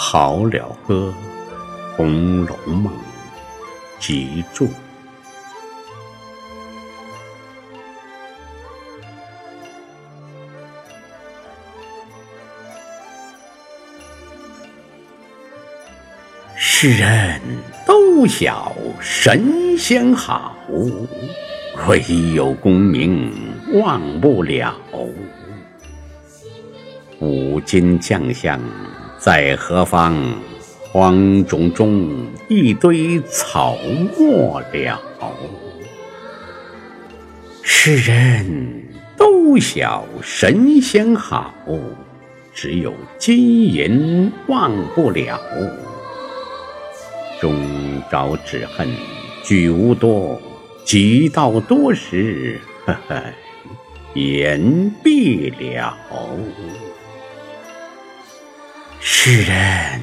好了歌，《红楼梦》集注。世人都晓神仙好，唯有功名忘不了。五金将相在何方？荒冢中一堆草没了。世人都晓神仙好，只有金银忘不了。终朝只恨聚无多，及到多时，呵呵，言毕了。世人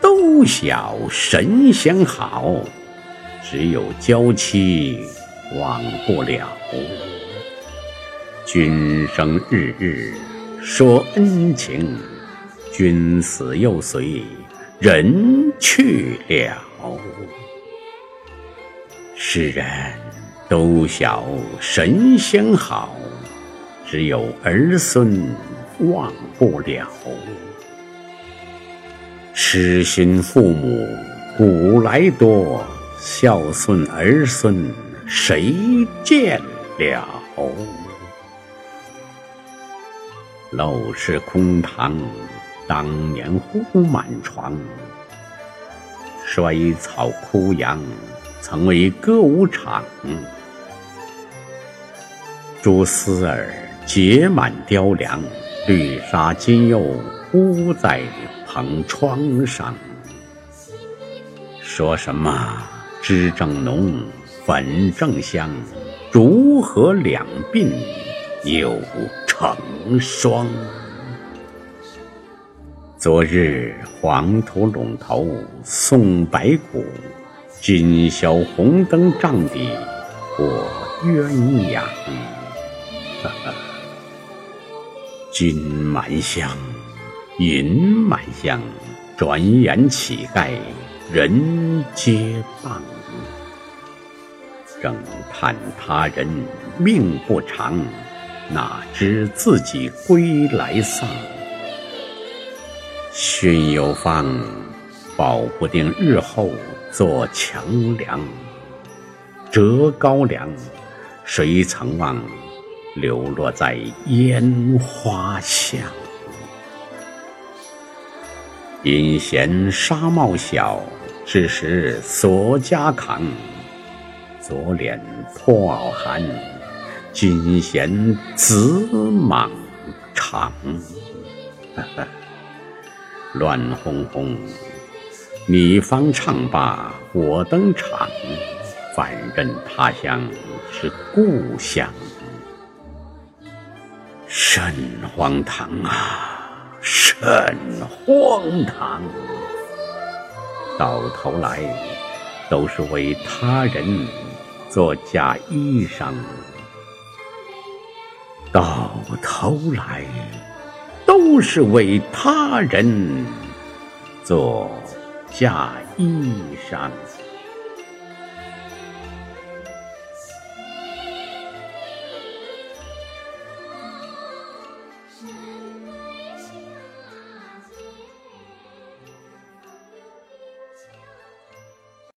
都晓神仙好，只有娇妻忘不了。君生日日说恩情，君死又随人去了。世人都晓神仙好，只有儿孙忘不了。失心父母古来多，孝顺儿孙谁见了？陋室空堂，当年呼满床。衰草枯杨，曾为歌舞场。蛛丝儿结满雕梁，绿纱今又铺在。横窗上，说什么脂正浓，粉正香，竹合两鬓又成霜。昨日黄土陇头送白骨，今宵红灯帐底卧鸳鸯。哈哈，金满箱。银满箱，转眼乞丐人皆谤。正叹他人命不长，哪知自己归来丧。训有方，保不定日后做强梁。折高粱，谁曾望流落在烟花巷？因嫌纱帽小，只识锁枷扛；左脸破袄寒，今嫌紫蟒长。乱哄哄，你方唱罢我登场，反认他乡是故乡，甚荒唐啊！甚荒唐！到头来都是为他人做嫁衣裳，到头来都是为他人做嫁衣裳。